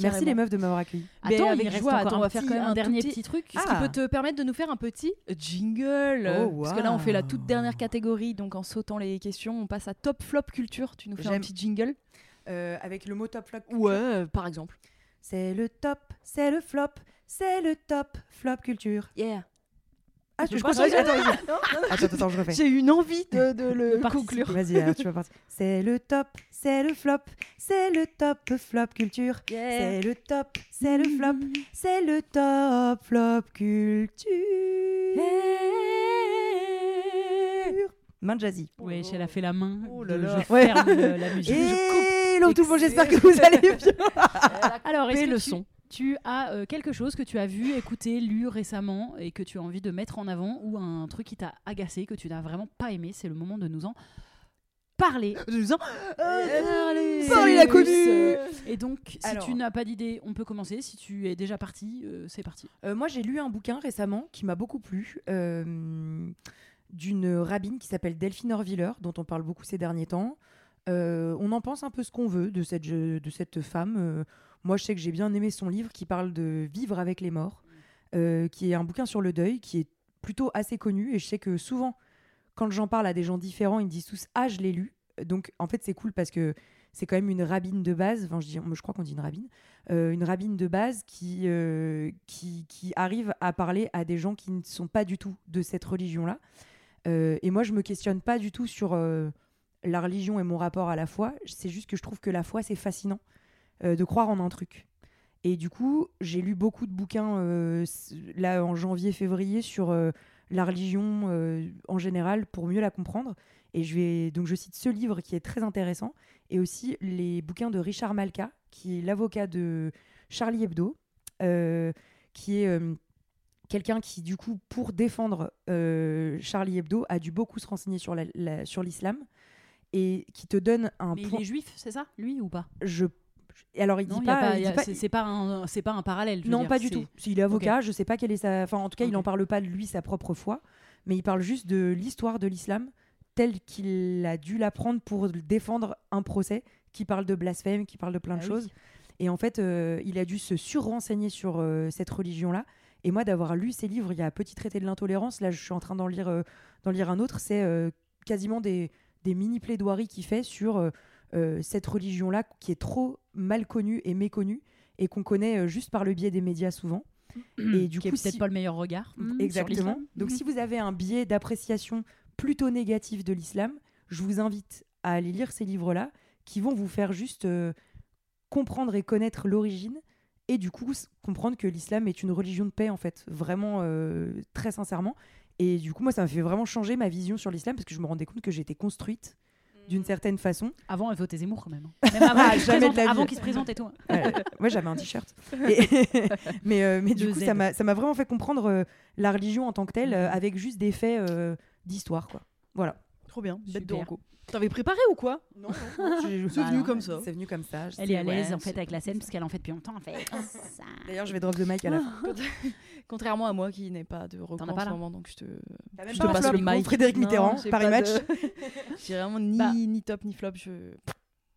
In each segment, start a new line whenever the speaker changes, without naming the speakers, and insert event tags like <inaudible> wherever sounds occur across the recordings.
Merci les meufs de m'avoir accueilli.
Mais
Attends,
avec joie, attends, on va faire
petit-
quand même
un
un
dernier petit truc.
Est-ce
Ah.
qui peut te permettre de nous faire un petit jingle
Oh,
Parce que là, on fait la toute dernière catégorie, donc en sautant les questions, on passe à top flop culture. Tu nous fais un petit jingle
Euh, avec le mot top flop.
Ouais, euh, par exemple.
C'est le top, c'est le flop, c'est le top flop culture.
Yeah.
Ah,
Je
crois que attends, attends, attends, je refais.
J'ai une envie de, de le conclure.
Vas-y, alors tu vas partir. <laughs> C'est le top, c'est le flop, c'est le top flop culture. C'est le top, c'est le flop, c'est le top flop culture. Main de jazzy.
Ouais, elle a fait la main.
Oh là là.
Je
Ouais.
ferme le- la musique.
Et hello tout le monde, j'espère que vous allez bien. <laughs>
Alors, est-ce que
le
tu-
son.
Tu as euh, quelque chose que tu as vu, écouté, lu récemment et que tu as envie de mettre en avant ou un truc qui t'a agacé, que tu n'as vraiment pas aimé. C'est le moment de nous en parler. <laughs>
Je nous en-.
Parlez,
la connue.
Et donc, si
Alors.
tu n'as pas d'idée, on peut commencer. Si tu es déjà parti, euh, c'est parti.
Euh, moi, j'ai lu un bouquin récemment qui m'a beaucoup plu, euh, d'une rabbine qui s'appelle Delphine Orviller, dont on parle beaucoup ces derniers temps. Euh, on en pense un peu ce qu'on veut de cette, de cette femme. Moi, je sais que j'ai bien aimé son livre qui parle de vivre avec les morts, euh, qui est un bouquin sur le deuil, qui est plutôt assez connu. Et je sais que souvent, quand j'en parle à des gens différents, ils me disent tous Ah, je l'ai lu. Donc, en fait, c'est cool parce que c'est quand même une rabbine de base. Enfin, je, dis, je crois qu'on dit une rabbine. Euh, une rabbine de base qui, euh, qui, qui arrive à parler à des gens qui ne sont pas du tout de cette religion-là. Et moi, je me questionne pas du tout sur la religion et mon rapport à la foi. C'est juste que je trouve que la foi, c'est fascinant euh, de croire en un truc. Et du coup, j'ai lu beaucoup de bouquins euh, là en janvier, février sur euh, la religion euh, en général pour mieux la comprendre. Et je vais donc je cite ce livre qui est très intéressant et aussi les bouquins de Richard Malka, qui est l'avocat de Charlie Hebdo, qui est quelqu'un qui du coup pour défendre Charlie Hebdo a dû beaucoup se renseigner sur la- la- sur l'islam et qui te donne un
Mais
point.
il est juif, c'est ça? Lui ou pas?
Je et alors il dit
Non, il
pas,
pas-
il
il
pas-
c'est pas, un, c'est pas un parallèle. je veux
non,
dire,
pas du tout. S'il est avocat, je sais pas quelle est sa. Enfin, en tout cas, il n'en parle pas de lui, sa propre foi, mais il parle juste de l'histoire de l'islam telle qu'il a dû l'apprendre pour défendre un procès qui parle de blasphème, qui parle de plein de
Ah oui.
choses. Et en fait, euh, il a dû se surrenseigner sur euh, cette religion-là. Et moi, d'avoir lu ses livres, il y a Petit traité de l'intolérance. Là, je suis en train d'en lire, euh, d'en lire un autre. C'est quasiment des, des mini plaidoiries qu'il fait sur cette religion-là qui est trop mal connue et méconnue et qu'on connaît euh, juste par le biais des médias souvent. et du
qui
coup,
peut-être
si-
pas le meilleur regard. hmm, sur
Exactement. Donc,
Mhm.
si vous avez un biais d'appréciation plutôt négatif de l'islam, je vous invite à aller lire ces livres-là qui vont vous faire juste euh, comprendre et connaître l'origine et du coup comprendre que l'islam est une religion de paix en fait, vraiment euh, très sincèrement. Et du coup, moi, ça m'a fait vraiment changer ma vision sur l'islam parce que je me rendais compte que j'étais construite d'une certaine façon.
Avant, elle votait Zemmour quand même. hein. <laughs> Même avant
Ah,
qu'il se présente-
la vie.
avant qu'il se présente et tout.
Ouais, moi j'avais un t-shirt. <laughs> Et- <laughs> mais euh, mais du
Le
coup,
Z.
ça m'a ça m'a vraiment fait comprendre euh, la religion en tant que telle euh,
Mhm.
avec juste des faits euh, d'histoire. quoi. Voilà.
Trop bien, bête de. T'avais préparé ou quoi?
Non,
C'est <laughs>
Bah
venu
non.
comme ça.
C'est venu comme ça. je
Elle est à l'aise
ouais,
en fait avec la scène parce qu'elle en fait depuis longtemps en fait. <laughs>
D'ailleurs, je vais drop de mic à la fin. <laughs>
Contrairement à moi qui n'ai pas de reco
T'en as
en
pas,
ce moment, donc je te, je
pas
te passe le mic.
Frédéric Mitterrand, Paris
pas
Match.
de- J'ai vraiment ni,
Bah.
ni top ni flop. Je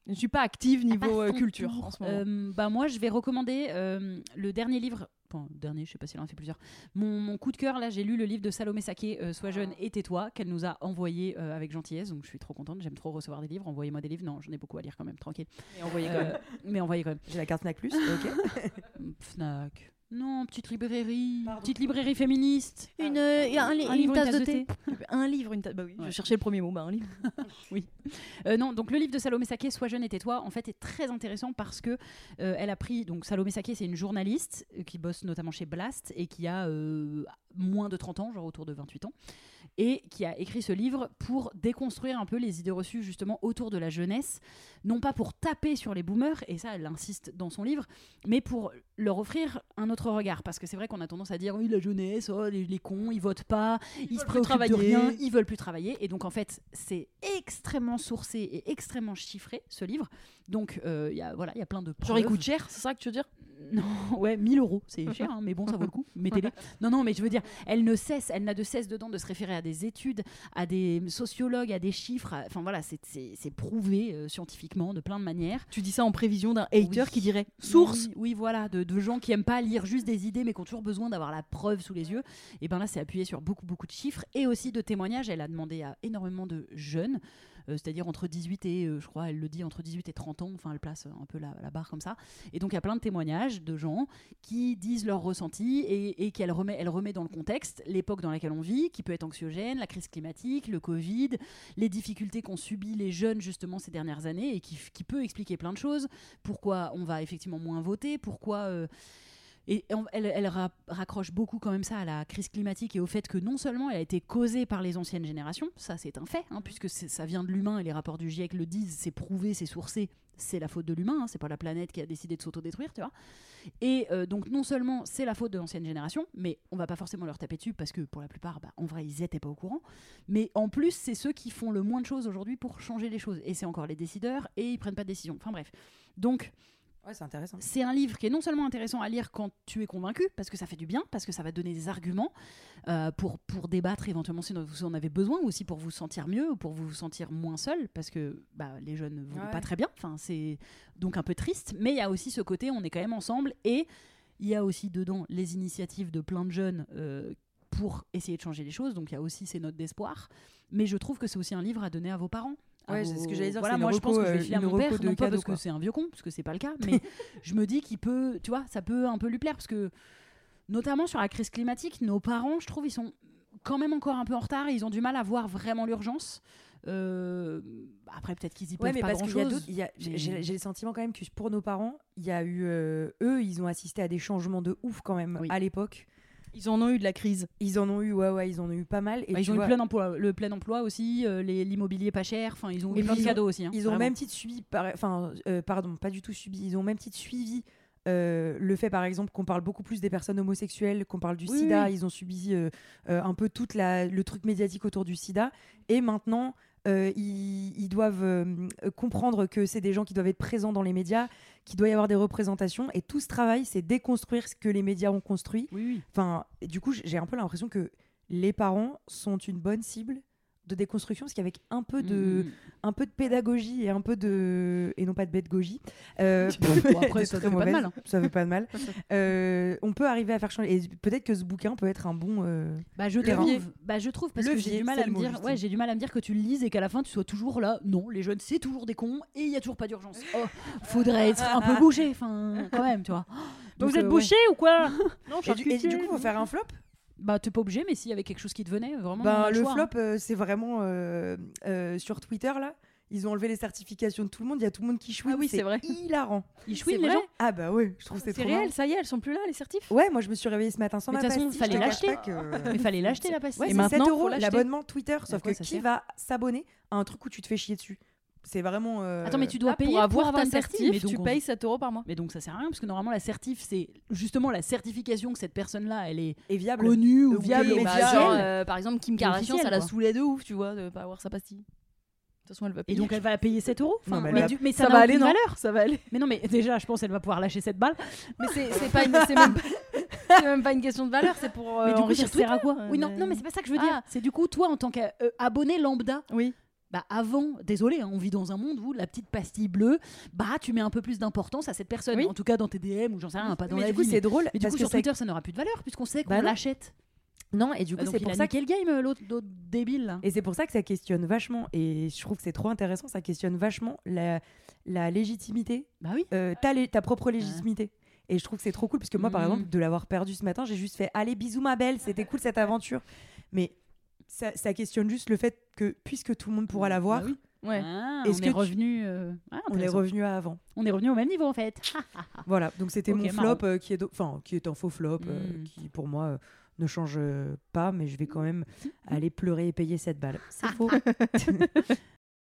je ne suis pas active niveau euh, culture
tour.
en ce moment.
Euh, bah moi, je vais recommander euh, le dernier livre. Enfin, dernier, je sais pas si elle en a fait plusieurs. Mon, mon coup de cœur, là, j'ai lu le livre de Salomé Saké, euh, Sois jeune et tais-toi, qu'elle nous a envoyé euh, avec gentillesse. Donc je suis trop contente. J'aime trop recevoir des livres. Envoyez-moi des livres. Non, j'en ai beaucoup à lire quand même, tranquille.
Et envoyez quand
Euh,
même.
mais envoyez quand même.
J'ai la carte Snack Plus, ok. <laughs>
Fnac. Non, petite librairie,
Pardon.
petite librairie féministe.
Une, euh, un, li-
Un
une
livre, une
tasse de
tasse de
thé. un livre, une tasse. Bah oui,
Ouais.
je cherchais le premier mot. Bah un livre. <laughs>
Euh, non, donc le livre de Salomé Saké, Sois jeune et tais-toi, en fait est très intéressant parce que euh, elle a pris donc Salomé Saké, c'est une journaliste euh, qui bosse notamment chez Blast et qui a euh, moins de 30 ans, genre autour de 28 ans, et qui a écrit ce livre pour déconstruire un peu les idées reçues justement autour de la jeunesse, non pas pour taper sur les boomers et ça elle insiste dans son livre, mais pour leur offrir un autre regard. Parce que c'est vrai qu'on a tendance à dire oui la jeunesse, oh, les, les cons, ils votent pas, ils, se
veulent plus
préoccupent de rien, ils veulent plus travailler. Et donc, en fait, c'est extrêmement sourcé et extrêmement chiffré, ce livre. Donc, euh, il y a voilà, il y a plein de
Genre il coûte cher, c'est ça que tu veux dire?
Non, <laughs> ouais, 1000 euros, c'est cher, hein, mais bon, ça vaut le coup. Mettez-les. <laughs> Non, non, mais je veux dire, elle ne cesse, elle n'a de cesse dedans de se référer à des études, à des sociologues, à des chiffres. à- Enfin, voilà, c'est- c'est c'est prouvé euh, scientifiquement de plein de manières.
Tu dis ça en prévision d'un hater
Oui.
qui dirait source.
Oui, oui, voilà, de, de gens qui aiment pas lire juste des idées, mais qui ont toujours besoin d'avoir la preuve sous les yeux. Et ben là, c'est appuyé sur beaucoup, beaucoup de chiffres et aussi de témoignages. Elle a demandé à énormément de jeunes, c'est-à-dire entre 18 et, euh, je crois, elle le dit, entre 18 et 30 ans. Enfin, elle place un peu la, la barre comme ça. Et donc, il y a plein de témoignages de gens qui disent leurs ressentis et, et qu'elle remet, elle remet dans le contexte l'époque dans laquelle on vit, qui peut être anxiogène, la crise climatique, le Covid, les difficultés qu'ont subi les jeunes justement ces dernières années et qui, peut expliquer plein de choses. Pourquoi on va effectivement moins voter, pourquoi. euh, et elle, elle ra- raccroche beaucoup quand même ça à la crise climatique et au fait que non seulement elle a été causée par les anciennes générations, ça c'est un fait, hein, puisque ça vient de l'humain et les rapports du GIEC le disent, c'est prouvé, c'est sourcé, c'est la faute de l'humain, hein, c'est pas la planète qui a décidé de s'autodétruire, tu vois. Et euh, donc non seulement c'est la faute de l'ancienne génération, mais on va pas forcément leur taper dessus parce que pour la plupart, bah, en vrai, ils étaient pas au courant. Mais en plus, c'est ceux qui font le moins de choses aujourd'hui pour changer les choses. Et c'est encore les décideurs et ils prennent pas de décision. Enfin bref. Donc
Ouais, c'est intéressant.
c'est un livre qui est non seulement intéressant à lire quand tu es convaincu, parce que ça fait du bien, parce que ça va donner des arguments euh, pour, pour débattre éventuellement si vous en avez besoin, ou aussi pour vous sentir mieux, ou pour vous sentir moins seul, parce que bah, les jeunes ne vont
Ouais.
pas très bien. Enfin, c'est donc un peu triste, mais il y a aussi ce côté, on est quand même ensemble, et il y a aussi dedans les initiatives de plein de jeunes euh, pour essayer de changer les choses, donc il y a aussi ces notes d'espoir. Mais je trouve que c'est aussi un livre à donner à vos parents. À
Ouais, c'est ce que j'allais dire,
Voilà, moi je pense que je vais
euh,
filer à mon père, non pas parce que c'est un vieux con, parce que c'est pas le cas, <laughs> mais je me dis qu'il peut, tu vois, ça peut un peu lui plaire parce que, notamment sur la crise climatique, nos parents, je trouve, ils sont quand même encore un peu en retard et ils ont du mal à voir vraiment l'urgence. Euh, après, peut-être qu'ils y
Ouais,
peuvent
mais
pas
parce
grand
qu'il y a y j'ai le sentiment quand même que pour nos parents, il y a eu. euh, eux, ils ont assisté à des changements de ouf quand même
Oui.
à l'époque.
Ils en ont eu de la crise.
Ils en ont eu, ouais, ouais, ils en ont eu pas mal. Et
Bah, ils ont eu
vois,
plein emploi, le plein emploi aussi, euh, l'immobilier pas cher. Enfin, ils ont
Et
eu plein de cadeaux aussi. hein,
Ils ont même titre suivi, par- enfin, euh, pardon, pas du tout suivi. Ils ont même titre suivi euh, le fait, par exemple, qu'on parle beaucoup plus des personnes homosexuelles, qu'on parle du
Oui,
SIDA.
oui.
Ils ont subi euh, euh, un peu tout le truc médiatique autour du SIDA. Et maintenant, euh, ils doivent euh, comprendre que c'est des gens qui doivent être présents dans les médias, qu'il doit y avoir des représentations. Et tout ce travail, c'est déconstruire ce que les médias ont construit.
Oui, oui.
Enfin, du coup, j'ai un peu l'impression que les parents sont une bonne cible de déconstruction parce qu'avec un peu de
Mm, mm.
un peu de pédagogie et un peu de et non pas de pédagogie euh, <laughs>
Bon, après,
de
ça fait pas de
mauvaise,
mal, hein.
ça fait pas de mal <laughs> Euh, on peut arriver à faire changer et peut-être que ce bouquin peut être un bon euh,
Bah je
Levier.
trouve, bah je trouve parce que j'ai du mal à me
mot,
dire, ouais, j'ai du mal à me dire que tu le lises et qu'à la fin tu sois toujours là. Non, les jeunes c'est toujours des cons et il y a toujours pas d'urgence. Oh, faudrait être un peu <laughs> bouché, enfin quand même, tu vois. Donc,
vous êtes
euh,
bouché ou quoi? Non,
et, du, et du coup faut faire un flop?
Bah t'es pas obligé, mais s'il y avait quelque chose qui te venait, vraiment. a
le
choix, hein.
flop euh, c'est vraiment euh, euh, sur Twitter là ils ont enlevé les certifications de tout le monde il y a tout le monde qui chouine
Ah oui, c'est vrai.
hilarant
Ils
C'est
chouinent les gens.
ah bah ouais je trouve que c'est
C'est
trop
réel,
marrant.
ça y est, elles sont plus là, les certifs
ouais moi je me suis réveillée ce matin sans
Mais
ma
de toute façon,
pastille,
fallait l'acheter.
que- <laughs>
Mais fallait <laughs> l'acheter la pastille.
Ouais,
Et
c'est
maintenant,
7
faut
euros l'abonnement Twitter, sauf
quoi
que qui va s'abonner à un truc où tu te fais chier dessus? C'est vraiment. euh,
Attends, mais tu dois
Là,
payer
pour avoir ta certif,
mais donc
tu
on-
payes 7 euros par mois.
Mais donc ça sert à rien parce que normalement la certif c'est justement la certification que cette personne-là elle est
est viable.
connue ou
Oui,
viable
mais
bah, genre,
officiel.
euh, par exemple, Kim Kardashian, ça la
quoi.
saoulait de ouf, tu vois, de pas avoir sa pastille. De toute façon, elle va
Et
payer.
donc elle va payer 7 euros.
Non, mais
mais,
elle va-
du- mais ça,
ça
n'a
va aller,
aucune
non
valeur.
Ça va aller.
Mais non, mais déjà, je pense qu'elle va pouvoir lâcher cette balle.
Mais c'est c'est pas, une- c'est même, pas- <laughs> c'est même pas une question de valeur, c'est pour euh,
mais du coup, ça
enrichir
sert à
Twitter.
quoi Oui, non, non, mais c'est pas ça que je veux
Ah.
dire. C'est du coup, toi, en tant qu'abonné lambda,
Oui.
Bah avant, désolé, hein, on vit dans un monde où la petite pastille bleue, bah tu mets un peu plus d'importance à cette personne.
Oui.
En tout cas, dans tes DM ou j'en sais rien, pas dans
mais
la
du coup, c'est drôle.
Mais du
parce
coup,
que
sur Twitter, ça n'aura plus de valeur puisqu'on sait qu'on
Bah non.
l'achète.
Non, et du coup,
Bah,
c'est
il
pour
a
ça
le game, euh, l'autre débile. là.
Et c'est pour ça que ça questionne vachement, et je trouve que c'est trop intéressant, ça questionne vachement la, la légitimité,
Bah oui.
euh, ta, lé- ta propre légitimité. Et je trouve que c'est trop cool parce que moi, par
Mhm.
exemple, de l'avoir perdu ce matin, j'ai juste fait Allez, bisous ma belle, c'était cool cette aventure. Mais ça, ça questionne juste le fait que puisque tout le monde pourra l'avoir,
Bah oui.
Ouais.
Ah, on
que
est
tu-
revenu. euh, ah,
on est
intéressant.
revenu à avant.
On est revenu au même niveau en fait. <laughs>
Voilà, donc c'était mon flop euh, qui, est do- enfin, qui est un faux flop, euh,
Mm.
qui pour moi euh, ne change pas, mais je vais quand même aller pleurer et payer cette balle. C'est <laughs> faux. <laughs>